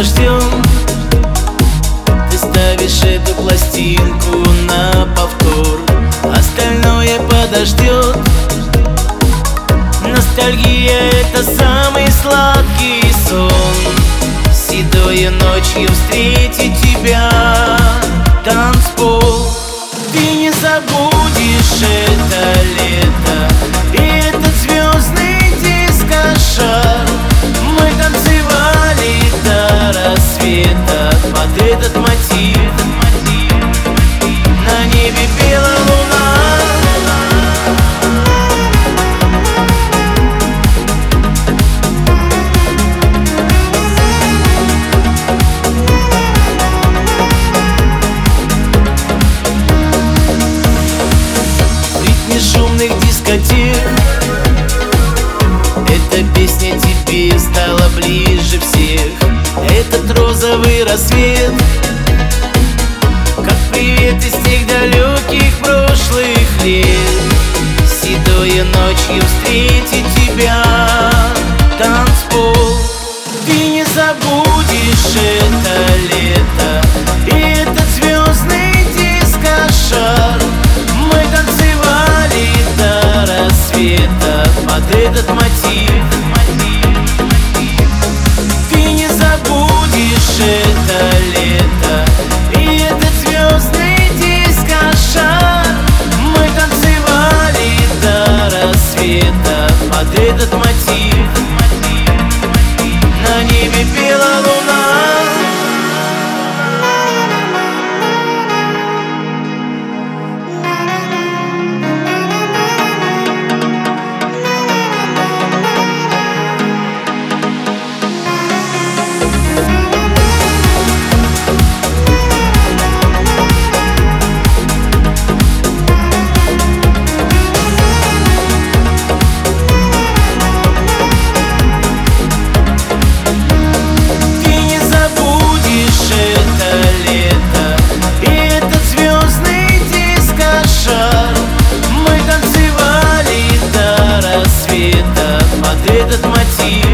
дождем Ты ставишь эту пластинку на повтор Остальное подождет Ностальгия — это самый сладкий сон. Седою ночью встретить тебя На небе ритме шумных дискотек. Эта песня тебе стала ближе всех. Этот розовый рассвет привет из тех далеких прошлых лет. Седою ночью встретить тебя Madrid, eu мотив